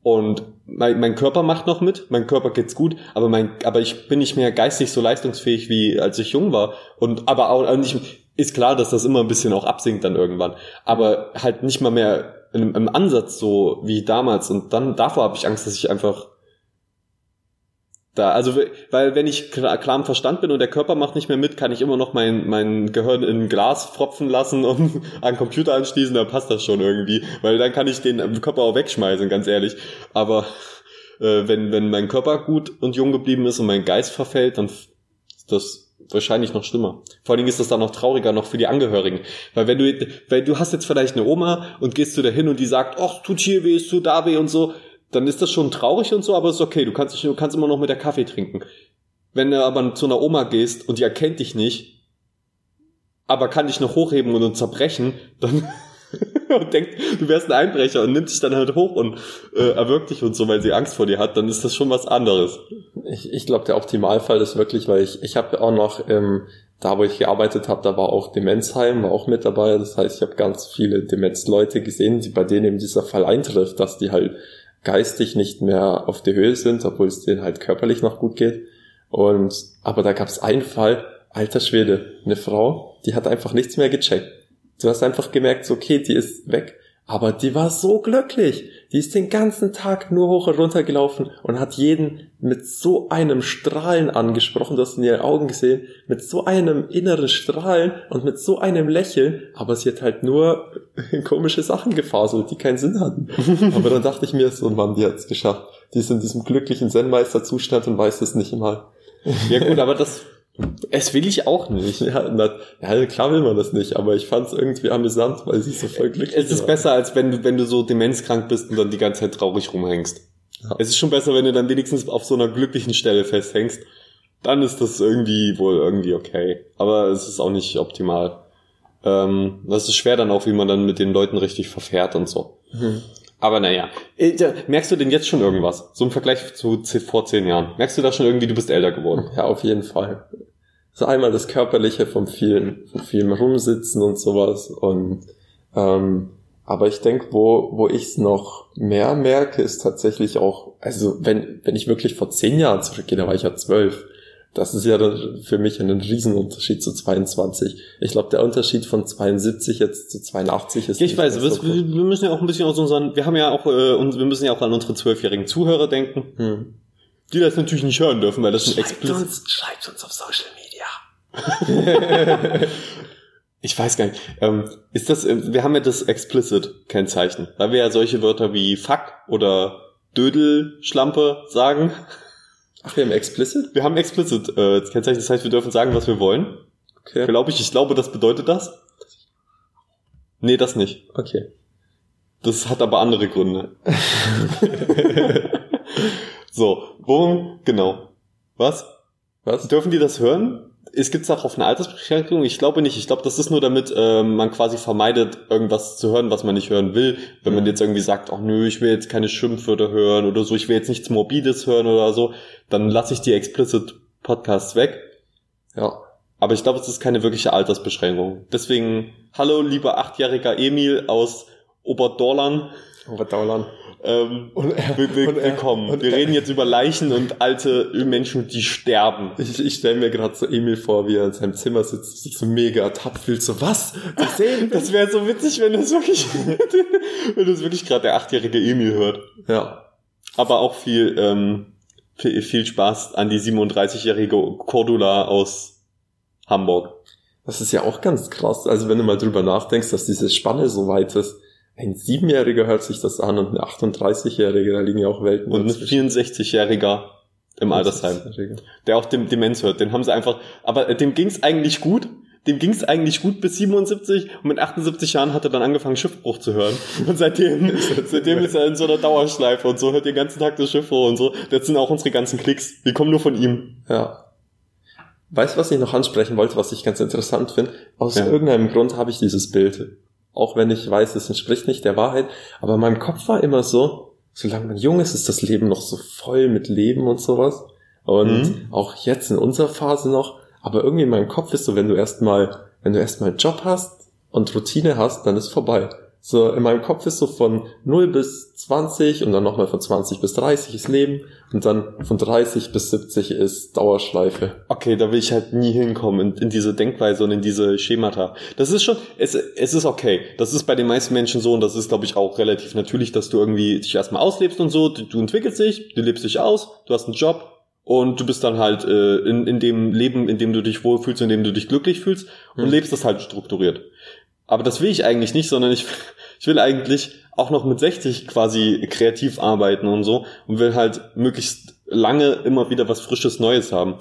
und mein, mein Körper macht noch mit, mein Körper geht's gut, aber mein, aber ich bin nicht mehr geistig so leistungsfähig wie als ich jung war. Und aber auch nicht, ist klar, dass das immer ein bisschen auch absinkt dann irgendwann, aber halt nicht mal mehr im, im Ansatz so wie damals und dann davor habe ich Angst, dass ich einfach da, also weil wenn ich klar, klar im Verstand bin und der Körper macht nicht mehr mit, kann ich immer noch mein mein Gehirn in ein Glas fropfen lassen und an Computer anschließen, dann passt das schon irgendwie, weil dann kann ich den Körper auch wegschmeißen, ganz ehrlich. Aber äh, wenn, wenn mein Körper gut und jung geblieben ist und mein Geist verfällt, dann das wahrscheinlich noch schlimmer. Vor allen Dingen ist das dann noch trauriger noch für die Angehörigen. Weil wenn du, weil du hast jetzt vielleicht eine Oma und gehst du da hin und die sagt, ach, tut hier weh, es tut da weh und so, dann ist das schon traurig und so, aber ist okay, du kannst, du kannst immer noch mit der Kaffee trinken. Wenn du aber zu einer Oma gehst und die erkennt dich nicht, aber kann dich noch hochheben und zerbrechen, dann und denkt, du wärst ein Einbrecher und nimmt dich dann halt hoch und äh, erwürgt dich und so, weil sie Angst vor dir hat, dann ist das schon was anderes. Ich, ich glaube, der Optimalfall ist wirklich, weil ich, ich habe auch noch, ähm, da wo ich gearbeitet habe, da war auch Demenzheim, war auch mit dabei. Das heißt, ich habe ganz viele Demenzleute gesehen, die bei denen eben dieser Fall eintrifft, dass die halt geistig nicht mehr auf der Höhe sind, obwohl es denen halt körperlich noch gut geht. Und aber da gab es einen Fall, alter Schwede, eine Frau, die hat einfach nichts mehr gecheckt. Du hast einfach gemerkt, so, okay, die ist weg. Aber die war so glücklich. Die ist den ganzen Tag nur hoch und runter gelaufen und hat jeden mit so einem Strahlen angesprochen, du hast in ihren Augen gesehen, mit so einem inneren Strahlen und mit so einem Lächeln, aber sie hat halt nur komische Sachen gefaselt, die keinen Sinn hatten. aber dann dachte ich mir, so ein Mann, die hat es geschafft. Die ist in diesem glücklichen Zen-Meister-Zustand und weiß es nicht mal. Ja gut, aber das es will ich auch nicht. Ja, na, ja, klar will man das nicht, aber ich fand es irgendwie amüsant, weil sie so voll glücklich Es ist war. besser, als wenn du, wenn du so demenzkrank bist und dann die ganze Zeit traurig rumhängst. Ja. Es ist schon besser, wenn du dann wenigstens auf so einer glücklichen Stelle festhängst. Dann ist das irgendwie wohl irgendwie okay. Aber es ist auch nicht optimal. Ähm, das ist schwer dann auch, wie man dann mit den Leuten richtig verfährt und so. Mhm. Aber naja, äh, merkst du denn jetzt schon irgendwas? So im Vergleich zu vor zehn Jahren. Merkst du da schon irgendwie, du bist älter geworden? Ja, auf jeden Fall. So einmal das Körperliche vom vielen, von vielem Rumsitzen und sowas. Und ähm, aber ich denke, wo, wo ich es noch mehr merke, ist tatsächlich auch, also wenn, wenn ich wirklich vor zehn Jahren zurückgehe, da war ich ja zwölf. Das ist ja für mich ein Riesenunterschied zu 22. Ich glaube, der Unterschied von 72 jetzt zu 82 ist. Ich weiß, wir, so wir müssen ja auch ein bisschen aus unseren, wir haben ja auch, äh, und wir müssen ja auch an unsere zwölfjährigen Zuhörer denken, hm. die das natürlich nicht hören dürfen, weil das schreibt ein explicit. Uns, schreibt uns auf Social Media. ich weiß gar nicht. Ähm, ist das, äh, wir haben ja das explicit Kennzeichen, weil wir ja solche Wörter wie Fuck oder Dödel, Schlampe sagen. Ach, wir haben explicit? Wir haben explicit äh, Kennzeichen, das heißt, wir dürfen sagen, was wir wollen. Okay. Glaube ich, ich glaube, das bedeutet das. Nee, das nicht. Okay. Das hat aber andere Gründe. so, worum, genau. Was? Was? Dürfen die das hören? Es gibt auch auf eine Altersbeschränkung? Ich glaube nicht. Ich glaube, das ist nur damit ähm, man quasi vermeidet, irgendwas zu hören, was man nicht hören will. Wenn man jetzt irgendwie sagt, ach nö, ich will jetzt keine Schimpfwörter hören oder so, ich will jetzt nichts Morbides hören oder so, dann lasse ich die explicit Podcasts weg. Ja. Aber ich glaube, es ist keine wirkliche Altersbeschränkung. Deswegen, hallo, lieber achtjähriger Emil aus Oberdorlan. Oberdorlan. Ähm, und er, will, und willkommen. Und Wir reden jetzt über Leichen und alte Menschen, die sterben. Ich, ich stelle mir gerade so Emil vor, wie er in seinem Zimmer sitzt, so mega fühlt so was? Das, das wäre so witzig, wenn das wirklich, wenn das wirklich gerade der achtjährige Emil hört. Ja. Aber auch viel, ähm, viel, viel Spaß an die 37-jährige Cordula aus Hamburg. Das ist ja auch ganz krass. Also wenn du mal drüber nachdenkst, dass diese Spanne so weit ist ein Siebenjähriger hört sich das an und ein 38-Jähriger, da liegen ja auch Welten. Und ein 64-Jähriger im Altersheim, der auch dem Demenz hört. Den haben sie einfach, aber dem ging's eigentlich gut. Dem ging's eigentlich gut bis 77 und mit 78 Jahren hat er dann angefangen Schiffbruch zu hören. Und seitdem, seitdem ist er in so einer Dauerschleife und so hört den ganzen Tag das Schiffbruch und so. Das sind auch unsere ganzen Klicks. Die kommen nur von ihm. Ja. Weißt du, was ich noch ansprechen wollte, was ich ganz interessant finde? Aus ja. irgendeinem Grund habe ich dieses Bild auch wenn ich weiß, es entspricht nicht der Wahrheit. Aber in meinem Kopf war immer so, solange man jung ist, ist das Leben noch so voll mit Leben und sowas. Und mhm. auch jetzt in unserer Phase noch. Aber irgendwie in meinem Kopf ist so, wenn du erstmal, wenn du erstmal einen Job hast und Routine hast, dann ist vorbei. So, in meinem Kopf ist so von 0 bis 20 und dann nochmal von 20 bis 30 ist Leben und dann von 30 bis 70 ist Dauerschleife. Okay, da will ich halt nie hinkommen in, in diese Denkweise und in diese Schemata. Das ist schon, es, es ist okay. Das ist bei den meisten Menschen so und das ist, glaube ich, auch relativ natürlich, dass du irgendwie dich erstmal auslebst und so. Du, du entwickelst dich, du lebst dich aus, du hast einen Job, und du bist dann halt äh, in, in dem Leben, in dem du dich wohlfühlst, in dem du dich glücklich fühlst und mhm. lebst das halt strukturiert Aber das will ich eigentlich nicht, sondern ich, ich will eigentlich auch noch mit 60 quasi kreativ arbeiten und so und will halt möglichst lange immer wieder was Frisches Neues haben.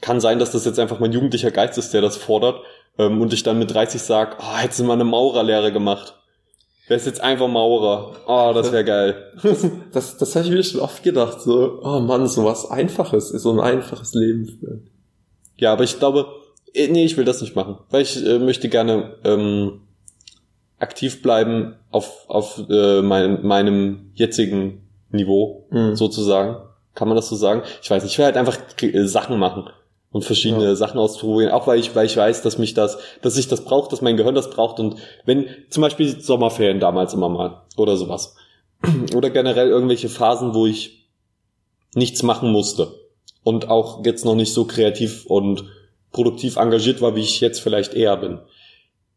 Kann sein, dass das jetzt einfach mein jugendlicher Geist ist, der das fordert ähm, und ich dann mit 30 sag, oh, hättest du mal eine Maurerlehre gemacht. Wer ist jetzt einfach Maurer? Oh, das wäre geil. Das, das habe ich mir schon oft gedacht, so, oh Mann, so was Einfaches, so ein einfaches Leben führen. Ja, aber ich glaube, nee, ich will das nicht machen, weil ich äh, möchte gerne ähm, aktiv bleiben auf, auf äh, mein, meinem jetzigen Niveau, Mhm. sozusagen. Kann man das so sagen? Ich weiß nicht, ich will halt einfach äh, Sachen machen und verschiedene Ja. Sachen ausprobieren, auch weil ich, weil ich weiß, dass mich das, dass ich das brauche, dass mein Gehirn das braucht und wenn, zum Beispiel Sommerferien damals immer mal oder sowas. Oder generell irgendwelche Phasen, wo ich nichts machen musste und auch jetzt noch nicht so kreativ und produktiv engagiert war, wie ich jetzt vielleicht eher bin.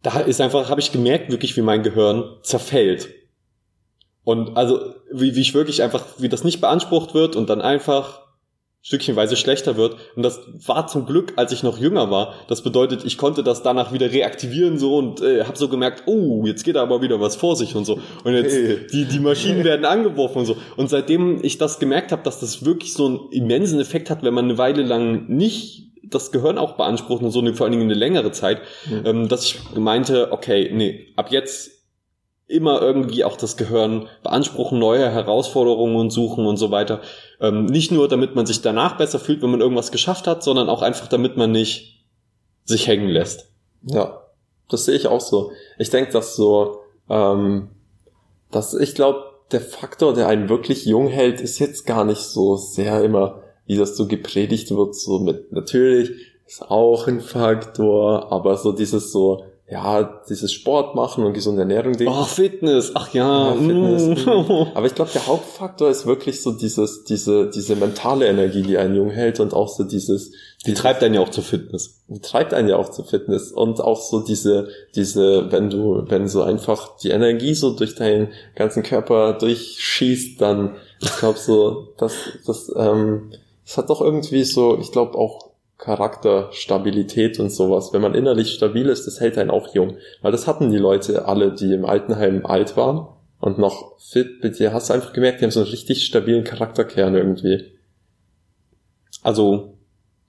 Da ist einfach, habe ich gemerkt, wirklich, wie mein Gehirn zerfällt. Und also, wie, wie ich wirklich einfach, wie das nicht beansprucht wird und dann einfach stückchenweise schlechter wird. Und das war zum Glück, als ich noch jünger war. Das bedeutet, ich konnte das danach wieder reaktivieren so und äh, habe so gemerkt, oh, jetzt geht da aber wieder was vor sich und so. Und jetzt Hey. die die Maschinen werden angeworfen und so. Und seitdem ich das gemerkt habe, dass das wirklich so einen immensen Effekt hat, wenn man eine Weile lang nicht das Gehirn auch beansprucht und so eine, vor allen Dingen eine längere Zeit, Mhm. ähm, dass ich meinte, okay, nee, ab jetzt immer irgendwie auch das Gehirn beanspruchen, neue Herausforderungen und suchen und so weiter. Ähm, nicht nur, damit man sich danach besser fühlt, wenn man irgendwas geschafft hat, sondern auch einfach, damit man nicht sich hängen lässt. Ja, das sehe ich auch so. Ich denke, dass so, ähm, dass ich glaube, der Faktor, der einen wirklich jung hält, ist jetzt gar nicht so sehr immer, wie das so gepredigt wird, so mit, natürlich ist auch ein Faktor, aber so dieses so, ja, dieses Sport machen und gesunde Ernährung, Ding. Oh, Fitness, ach ja. Ja, Fitness. mm. Aber ich glaube, der Hauptfaktor ist wirklich so dieses, diese, diese mentale Energie, die einen jung hält und auch so dieses, Die treibt einen ja auch zur Fitness. die treibt einen ja auch zur Fitness und auch so diese, diese, wenn du, wenn so einfach die Energie so durch deinen ganzen Körper durchschießt, dann, ich glaube so, das, das, ähm, das hat doch irgendwie so, ich glaube auch Charakterstabilität und sowas. Wenn man innerlich stabil ist, das hält einen auch jung. Weil das hatten die Leute alle, die im Altenheim alt waren und noch fit mit dir, hast du einfach gemerkt, die haben so einen richtig stabilen Charakterkern irgendwie. Also,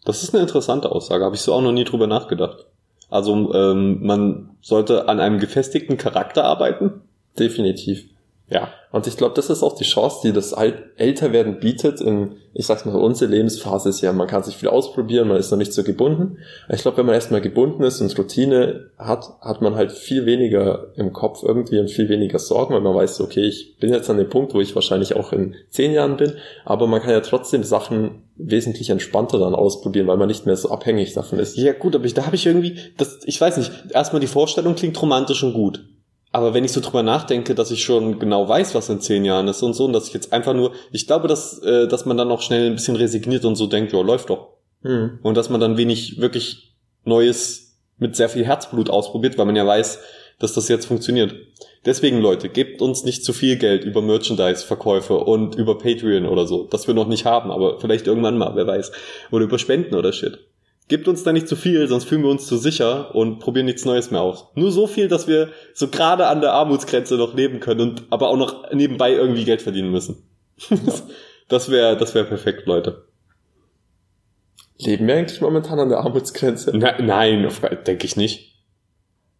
das ist eine interessante Aussage, habe ich so auch noch nie drüber nachgedacht. Also, ähm, man sollte an einem gefestigten Charakter arbeiten. Definitiv. Ja. Und ich glaube, das ist auch die Chance, die das Älterwerden bietet. In, ich sag's mal, unsere Lebensphase ist ja, man kann sich viel ausprobieren, man ist noch nicht so gebunden. Ich glaube, wenn man erstmal gebunden ist und Routine hat, hat man halt viel weniger im Kopf irgendwie und viel weniger Sorgen, weil man weiß, okay, ich bin jetzt an dem Punkt, wo ich wahrscheinlich auch in zehn Jahren bin, aber man kann ja trotzdem Sachen wesentlich entspannter dann ausprobieren, weil man nicht mehr so abhängig davon ist. Ja, gut, aber ich, da habe ich irgendwie, das, ich weiß nicht, erstmal die Vorstellung klingt romantisch und gut. Aber wenn ich so drüber nachdenke, dass ich schon genau weiß, was in zehn Jahren ist und so, und dass ich jetzt einfach nur, ich glaube, dass, äh, dass man dann auch schnell ein bisschen resigniert und so denkt, ja, läuft doch. Hm. Und dass man dann wenig wirklich Neues mit sehr viel Herzblut ausprobiert, weil man ja weiß, dass das jetzt funktioniert. Deswegen, Leute, gebt uns nicht zu viel Geld über Merchandise-Verkäufe und über Patreon oder so, das wir noch nicht haben, aber vielleicht irgendwann mal, wer weiß. Oder über Spenden oder Shit. Gebt uns da nicht zu viel, sonst fühlen wir uns zu sicher und probieren nichts Neues mehr aus. Nur so viel, dass wir so gerade an der Armutsgrenze noch leben können und aber auch noch nebenbei irgendwie Geld verdienen müssen. Das wäre das wäre perfekt, Leute. Leben wir eigentlich momentan an der Armutsgrenze? Na, nein, denke ich nicht.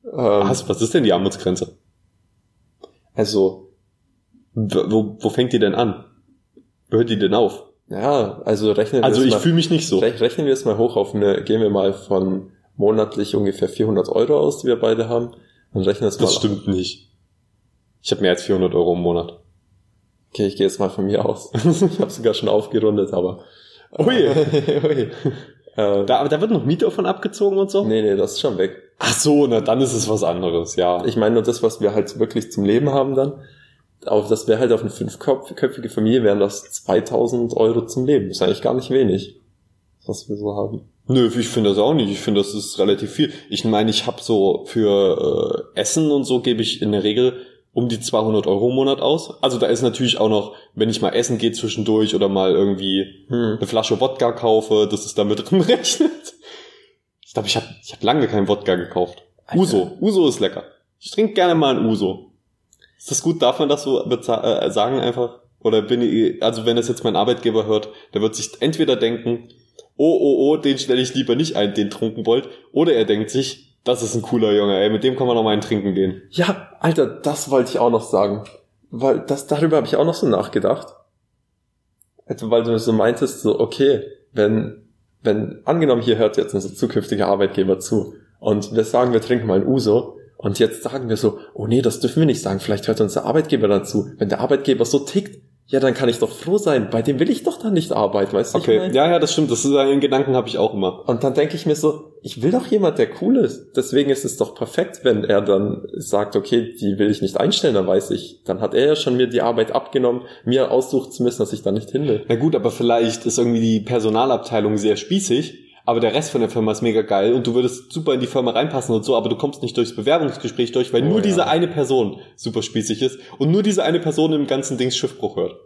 Ähm, Was, was ist denn die Armutsgrenze? also, Wo, wo fängt die denn an? Wo hört die denn auf? Ja, also rechnen wir Also ich fühle mich nicht so. Rech- Rechnen wir es mal hoch auf eine, gehen wir mal von monatlich ungefähr 400 Euro aus, die wir beide haben. Und rechnen es mal. Das stimmt nicht. Ich habe mehr als 400 Euro im Monat. Okay, ich gehe jetzt mal von mir aus. ich habe sogar schon aufgerundet, aber. Ui. Ui. Äh, Da, aber da wird noch Miete davon abgezogen und so? nee, nee, das ist schon weg. Ach so, na dann ist es was anderes, ja. Ich meine nur das, was wir halt wirklich zum Leben haben dann. Auf, das wäre halt auf eine fünfköpfige Familie, wären das 2000 Euro zum Leben. Das ist eigentlich gar nicht wenig, was wir so haben. Nö, ich finde das auch nicht. Ich finde, das ist relativ viel. Ich meine, ich habe so für äh, Essen und so gebe ich in der Regel um die 200 Euro im Monat aus. Also da ist natürlich auch noch, wenn ich mal essen gehe zwischendurch oder mal irgendwie Hm. eine Flasche Wodka kaufe, das ist damit drin berechnet. Ich glaube, ich habe ich hab lange keinen Wodka gekauft. Alter. Uso, Uso ist lecker. Ich trinke gerne mal ein Uso. Ist das gut? Darf man das so äh, sagen einfach? Oder bin ich, also wenn das jetzt mein Arbeitgeber hört, der wird sich entweder denken, oh, oh, oh, den stelle ich lieber nicht ein, den trunken wollt, oder er denkt sich, das ist ein cooler Junge, ey, mit dem kann man noch mal ein Trinken gehen. Ja, Alter, das wollte ich auch noch sagen. Weil das, darüber habe ich auch noch so nachgedacht. Also, weil du so meintest, so, okay, wenn, wenn, angenommen, hier hört jetzt unser zukünftiger Arbeitgeber zu und wir sagen, wir trinken mal ein Uso, und jetzt sagen wir so, oh nee, das dürfen wir nicht sagen, vielleicht hört unser Arbeitgeber dazu. Wenn der Arbeitgeber so tickt, ja, dann kann ich doch froh sein. Bei dem will ich doch dann nicht arbeiten, weißt du? Okay, ja, ja, das stimmt. Das ist einen Gedanken habe ich auch immer. Und dann denke ich mir so, ich will doch jemand, der cool ist. Deswegen ist es doch perfekt, wenn er dann sagt, okay, die will ich nicht einstellen, dann weiß ich, dann hat er ja schon mir die Arbeit abgenommen, mir aussuchen zu müssen, dass ich da nicht hin will. Na gut, aber vielleicht ist irgendwie die Personalabteilung sehr spießig aber der Rest von der Firma ist mega geil und du würdest super in die Firma reinpassen und so, aber du kommst nicht durchs Bewerbungsgespräch durch, weil oh, nur ja. diese eine Person super spießig ist und nur diese eine Person im ganzen Dings Schiffbruch hört.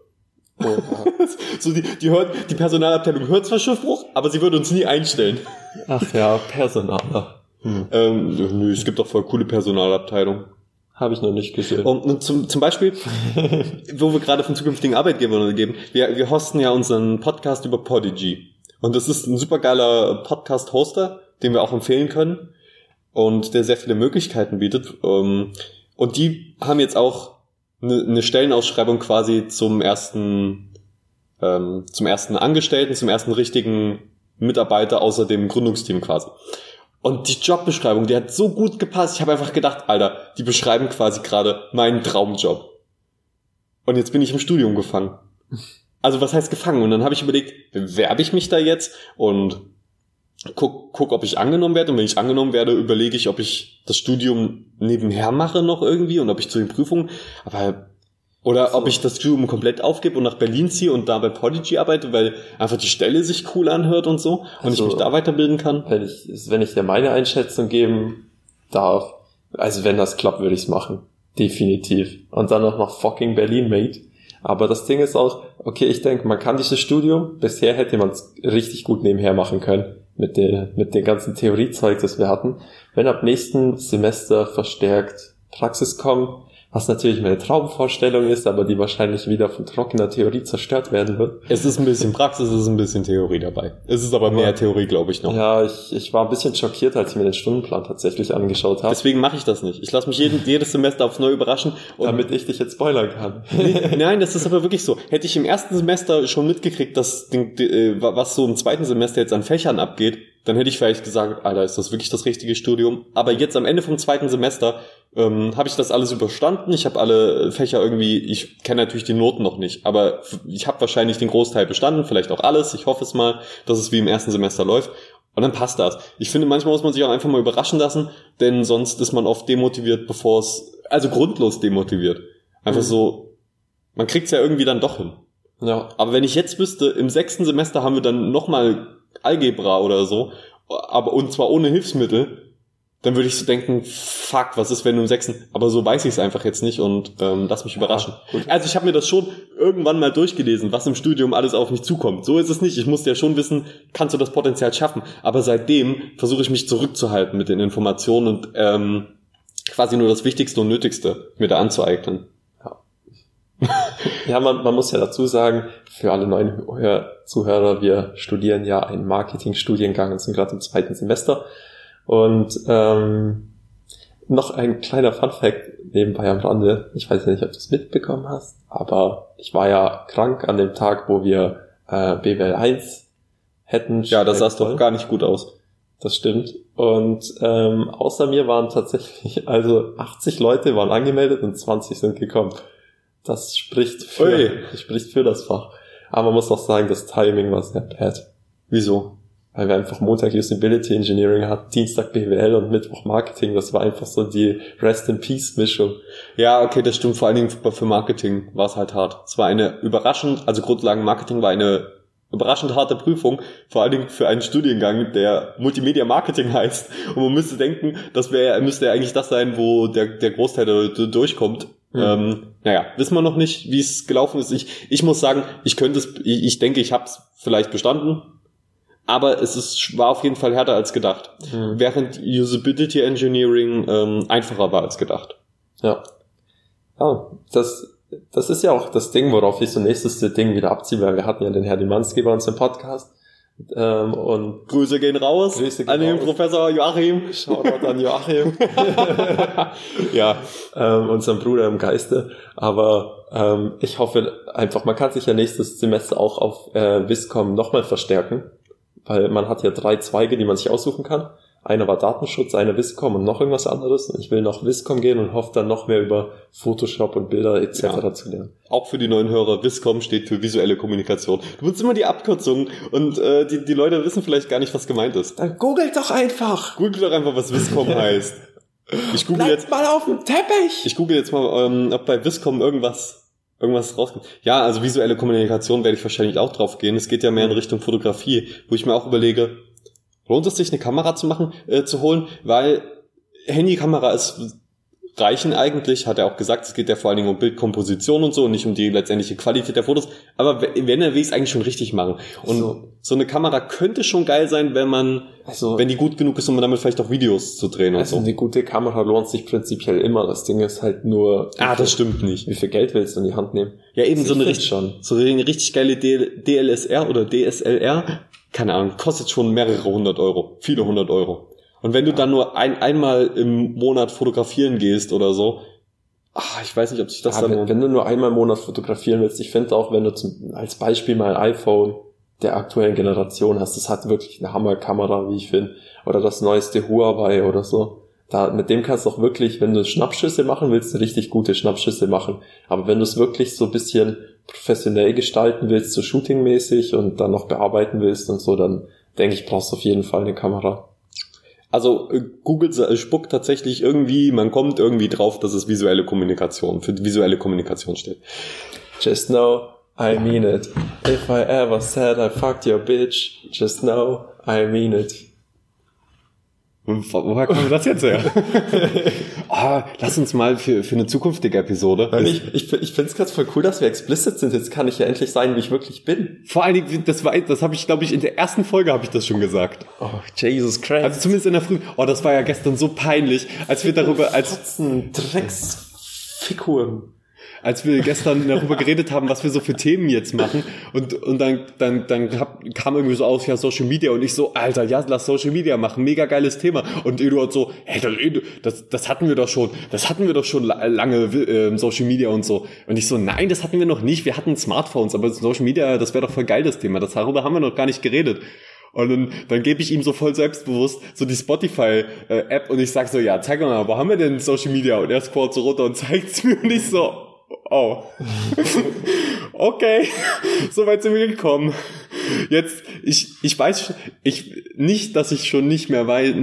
Oh, ja. so die, die hört, die Personalabteilung hört zwar Schiffbruch, aber sie würde uns nie einstellen. Ach ja, Personaler. Hm. Ähm, nö, es gibt doch voll coole Personalabteilung. Habe ich noch nicht gesehen. Und zum, zum Beispiel, wo wir gerade von zukünftigen Arbeitgebern geben, wir, wir hosten ja unseren Podcast über Podigy. Und das ist ein supergeiler Podcast-Hoster, den wir auch empfehlen können und der sehr viele Möglichkeiten bietet. Ähm, und die haben jetzt auch eine Stellenausschreibung quasi zum ersten, ähm, zum ersten Angestellten, zum ersten richtigen Mitarbeiter außer dem Gründungsteam quasi. Und die Jobbeschreibung, die hat so gut gepasst. Ich habe einfach gedacht, Alter, die beschreiben quasi gerade meinen Traumjob. Und jetzt bin ich im Studium gefangen also was heißt gefangen? Und dann habe ich überlegt, bewerbe ich mich da jetzt und guck, guck, ob ich angenommen werde. Und wenn ich angenommen werde, überlege ich, ob ich das Studium nebenher mache noch irgendwie und ob ich zu den Prüfungen, aber oder so. ob ich das Studium komplett aufgebe und nach Berlin ziehe und da bei Podigy arbeite, weil einfach die Stelle sich cool anhört und so und also, ich mich da weiterbilden kann. Wenn ich, wenn ich dir meine Einschätzung geben darf, also wenn das klappt, würde ich es machen. Definitiv. Und dann auch noch fucking Berlin, mate. Aber das Ding ist auch, okay, ich denke, man kann dieses Studium, bisher hätte man es richtig gut nebenher machen können mit, der, mit dem ganzen Theoriezeug, das wir hatten. Wenn ab nächsten Semester verstärkt Praxis kommt, was natürlich meine Traumvorstellung ist, aber die wahrscheinlich wieder von trockener Theorie zerstört werden wird. Es ist ein bisschen Praxis, es ist ein bisschen Theorie dabei. Es ist aber mehr Theorie, glaube ich noch. Ja, ich, ich war ein bisschen schockiert, als ich mir den Stundenplan tatsächlich angeschaut habe. Deswegen mache ich das nicht. Ich lasse mich jeden, jedes Semester aufs Neue überraschen. damit ich dich jetzt spoilern kann. Nein, das ist aber wirklich so. Hätte ich im ersten Semester schon mitgekriegt, dass äh, was so im zweiten Semester jetzt an Fächern abgeht, dann hätte ich vielleicht gesagt, Alter, ist das wirklich das richtige Studium? Aber jetzt am Ende vom zweiten Semester ähm, habe ich das alles überstanden. Ich habe alle Fächer irgendwie, ich kenne natürlich die Noten noch nicht, aber ich habe wahrscheinlich den Großteil bestanden, vielleicht auch alles. Ich hoffe es mal, dass es wie im ersten Semester läuft. Und dann passt das. Ich finde, manchmal muss man sich auch einfach mal überraschen lassen, denn sonst ist man oft demotiviert, bevor es, also grundlos demotiviert. Einfach mhm. so, man kriegt's ja irgendwie dann doch hin. Ja. Aber wenn ich jetzt wüsste, im sechsten Semester haben wir dann nochmal Algebra oder so, aber und zwar ohne Hilfsmittel, dann würde ich so denken, fuck, was ist, wenn du im sechsten, aber so weiß ich es einfach jetzt nicht und ähm, lass mich überraschen. Ja, also ich habe mir das schon irgendwann mal durchgelesen, was im Studium alles auf mich zukommt. So ist es nicht. Ich musste ja schon wissen, kannst du das Potenzial schaffen. Aber seitdem versuche ich mich zurückzuhalten mit den Informationen und ähm, quasi nur das Wichtigste und Nötigste mir da anzueignen. ja, man, man muss ja dazu sagen, für alle neuen Zuhörer, wir studieren ja einen Marketingstudiengang und sind gerade im zweiten Semester. Und ähm, noch ein kleiner Fun-Fact nebenbei am Rande. Ich weiß ja nicht, ob du es mitbekommen hast, aber ich war ja krank an dem Tag, wo wir äh, BWL 1 hätten. Ja, das sah doch gar nicht gut aus. Das stimmt. Und ähm, außer mir waren tatsächlich, also 80 Leute waren angemeldet und 20 sind gekommen. Das spricht für, Ui. spricht für das Fach. Aber man muss auch sagen, das Timing war sehr bad. Wieso? Weil wir einfach Montag Usability Engineering hatten, Dienstag BWL und Mittwoch Marketing. Das war einfach so die Rest in Peace Mischung. Ja, okay, das stimmt. Vor allen Dingen für Marketing war es halt hart. Es war eine überraschend, also Grundlagen Marketing war eine überraschend harte Prüfung, vor allen Dingen für einen Studiengang, der Multimedia Marketing heißt. Und man müsste denken, das wäre, müsste ja eigentlich das sein, wo der, der Großteil durchkommt. Ähm, naja, wissen wir noch nicht, wie es gelaufen ist. Ich, ich muss sagen, ich könnte es, ich, ich denke, ich habe es vielleicht bestanden. aber es ist, war auf jeden Fall härter als gedacht. Mhm. Während Usability Engineering ähm, einfacher war als gedacht. Ja. Ja, das, das ist ja auch das Ding, worauf ich so nächstes Ding wieder abziehe, weil wir hatten ja den Herr Dimanski bei uns im Podcast. Ähm, und Grüße gehen raus Grüße gehen an den raus. Professor Joachim. Shoutout an Joachim. ja, ähm, unserem Bruder im Geiste. Aber ähm, ich hoffe einfach, man kann sich ja nächstes Semester auch auf äh, Viscom nochmal verstärken, weil man hat ja drei Zweige, die man sich aussuchen kann. Einer war Datenschutz, einer Viscom und noch irgendwas anderes. Ich will noch Viscom gehen und hoffe dann noch mehr über Photoshop und Bilder etc. Ja. zu lernen. Auch für die neuen Hörer, Viscom steht für visuelle Kommunikation. Du nutzt immer die Abkürzung und äh, die, die Leute wissen vielleicht gar nicht, was gemeint ist. Dann googelt doch einfach. Googelt doch einfach, was Viscom heißt. Ich google Bleibt jetzt mal auf dem Teppich. Ich google jetzt mal, ähm, ob bei Viscom irgendwas irgendwas rauskommt. Ja, also visuelle Kommunikation werde ich wahrscheinlich auch drauf gehen. Es geht ja mehr in Richtung Fotografie, wo ich mir auch überlege, lohnt es sich, eine Kamera zu machen, äh, zu holen, weil Handykamera ist reichen eigentlich, hat er auch gesagt, es geht ja vor allen Dingen um Bildkomposition und so und nicht um die letztendliche Qualität der Fotos. Aber wenn er will es eigentlich schon richtig machen. Und so. so eine Kamera könnte schon geil sein, wenn man, also, wenn die gut genug ist, um damit vielleicht auch Videos zu drehen also und so. eine gute Kamera lohnt sich prinzipiell immer. Das Ding ist halt nur. Ah, das stimmt nicht. Wie viel Geld willst du in die Hand nehmen? Ja, eben so eine richtig, schon. so eine richtig geile DLSR oder DSLR keine Ahnung, kostet schon mehrere hundert Euro, viele hundert Euro. Und wenn du dann nur ein, einmal im Monat fotografieren gehst oder so, ach, ich weiß nicht, ob sich das ja, dann... Wenn, wenn, du nur einmal im Monat fotografieren willst, ich finde auch, wenn du zum, als Beispiel mal ein iPhone der aktuellen Generation hast, das hat wirklich eine Hammerkamera, wie ich finde, oder das neueste Huawei oder so. Da, mit dem kannst du auch wirklich, wenn du Schnappschüsse machen willst, richtig gute Schnappschüsse machen. Aber wenn du es wirklich so ein bisschen professionell gestalten willst, so shootingmäßig und dann noch bearbeiten willst und so, dann denke ich, brauchst du auf jeden Fall eine Kamera. Also äh, Google äh, spuckt tatsächlich irgendwie, man kommt irgendwie drauf, dass es visuelle Kommunikation, für visuelle Kommunikation steht. Just know I mean it. If I ever said I fucked your bitch, just know I mean it. Woher kommt das jetzt her? oh, lass uns mal für, für eine zukünftige Episode. Nein, ich ich, ich finde es ganz voll cool, dass wir explicit sind. Jetzt kann ich ja endlich sein, wie ich wirklich bin. Vor allen Dingen, das war, das habe ich, glaube ich, in der ersten Folge habe ich das schon gesagt. Oh, Jesus Christ. Also zumindest in der Früh. Oh, das war ja gestern so peinlich, als wir darüber, als Drecksfiguren als wir gestern darüber geredet haben, was wir so für Themen jetzt machen. Und, und dann, dann, dann hab, kam irgendwie so aus, ja, Social Media. Und ich so, Alter, ja, lass Social Media machen. Mega geiles Thema. Und Eduard so, hey, das, das hatten wir doch schon. Das hatten wir doch schon lange, äh, Social Media und so. Und ich so, nein, das hatten wir noch nicht. Wir hatten Smartphones. Aber Social Media, das wäre doch voll geil, das Thema. Das, darüber haben wir noch gar nicht geredet. Und dann, dann gebe ich ihm so voll selbstbewusst so die Spotify-App und ich sag so, ja, zeig mal, wo haben wir denn Social Media? Und er scrollt so runter und zeigt's mir und ich so, Oh. okay, so weit sind wir gekommen. Jetzt, ich, ich weiß ich, nicht, dass ich schon nicht mehr weiß,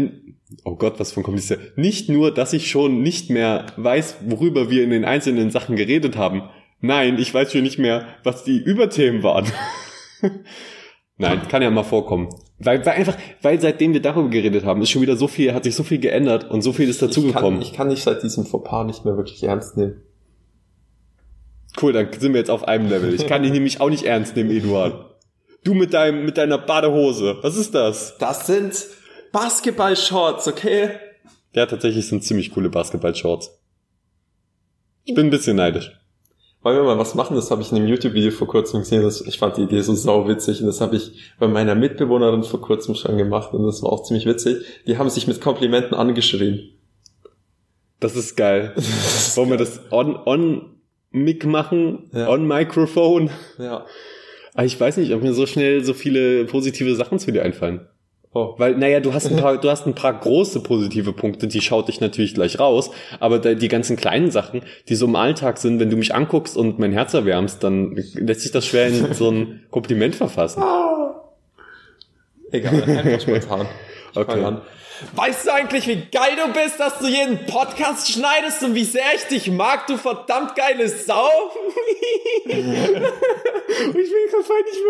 oh Gott, was ein kompliziert. Nicht nur, dass ich schon nicht mehr weiß, worüber wir in den einzelnen Sachen geredet haben. Nein, ich weiß schon nicht mehr, was die Überthemen waren. Nein, kann ja mal vorkommen. Weil, weil einfach, weil seitdem wir darüber geredet haben, ist schon wieder so viel, hat sich so viel geändert und so viel ist dazugekommen. Ich, ich kann dich seit diesem Fauxpas nicht mehr wirklich ernst nehmen. Cool, dann sind wir jetzt auf einem Level. Ich kann dich nämlich auch nicht ernst nehmen, Eduard. Du mit deinem, mit deiner Badehose. Was ist das? Das sind Basketball-Shorts, okay? Ja, tatsächlich sind ziemlich coole Basketball-Shorts. Ich bin ein bisschen neidisch. Wollen wir mal was machen? Das habe ich in einem YouTube-Video vor kurzem gesehen. Das, ich fand die Idee so sau witzig und das habe ich bei meiner Mitbewohnerin vor kurzem schon gemacht und das war auch ziemlich witzig. Die haben sich mit Komplimenten angeschrien. Das ist geil. Wollen wir das on, on Mic machen, ja. on Microphone. Ja. Aber ich weiß nicht, ob mir so schnell so viele positive Sachen zu dir einfallen. Oh. Weil, naja, du hast ein paar, du hast ein paar große positive Punkte, die schaut dich natürlich gleich raus, aber die ganzen kleinen Sachen, die so im Alltag sind, wenn du mich anguckst und mein Herz erwärmst, dann lässt sich das schwer in so ein Kompliment verfassen. Egal, einfach spontan. okay. Weißt du eigentlich, wie geil du bist, dass du jeden Podcast schneidest und wie sehr ich dich mag, du verdammt geile Sau? ich bin gerade nicht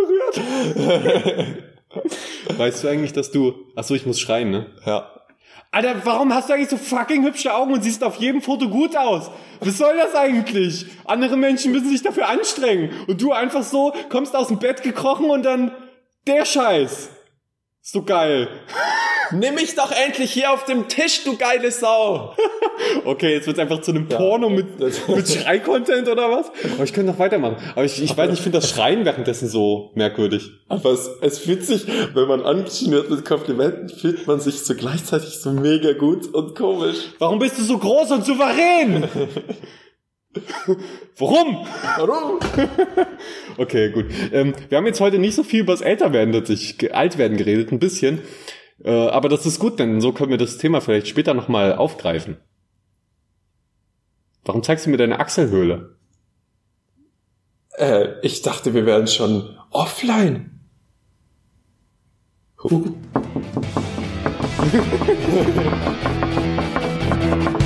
berührt. weißt du eigentlich, dass du... Achso, ich muss schreien, ne? Ja. Alter, warum hast du eigentlich so fucking hübsche Augen und siehst auf jedem Foto gut aus? Was soll das eigentlich? Andere Menschen müssen sich dafür anstrengen. Und du einfach so kommst aus dem Bett gekrochen und dann der Scheiß. So geil. Nimm mich doch endlich hier auf dem Tisch, du geile Sau. Okay, jetzt wird's einfach zu einem Porno mit, mit Schrei-Content oder was? Aber ich könnte noch weitermachen. Aber ich, ich weiß nicht, ich finde das Schreien währenddessen so merkwürdig. Aber es, es fühlt sich, wenn man angeschieden wird mit Komplimenten, fühlt man sich so gleichzeitig so mega gut und komisch. Warum bist du so groß und souverän? Warum? Warum? Okay, gut. Ähm, wir haben jetzt heute nicht so viel über das Älterwerden, dass ich Altwerden geredet, ein bisschen. Äh, aber das ist gut, denn so können wir das Thema vielleicht später nochmal aufgreifen. Warum zeigst du mir deine Achselhöhle? Äh, ich dachte, wir wären schon offline. Huh.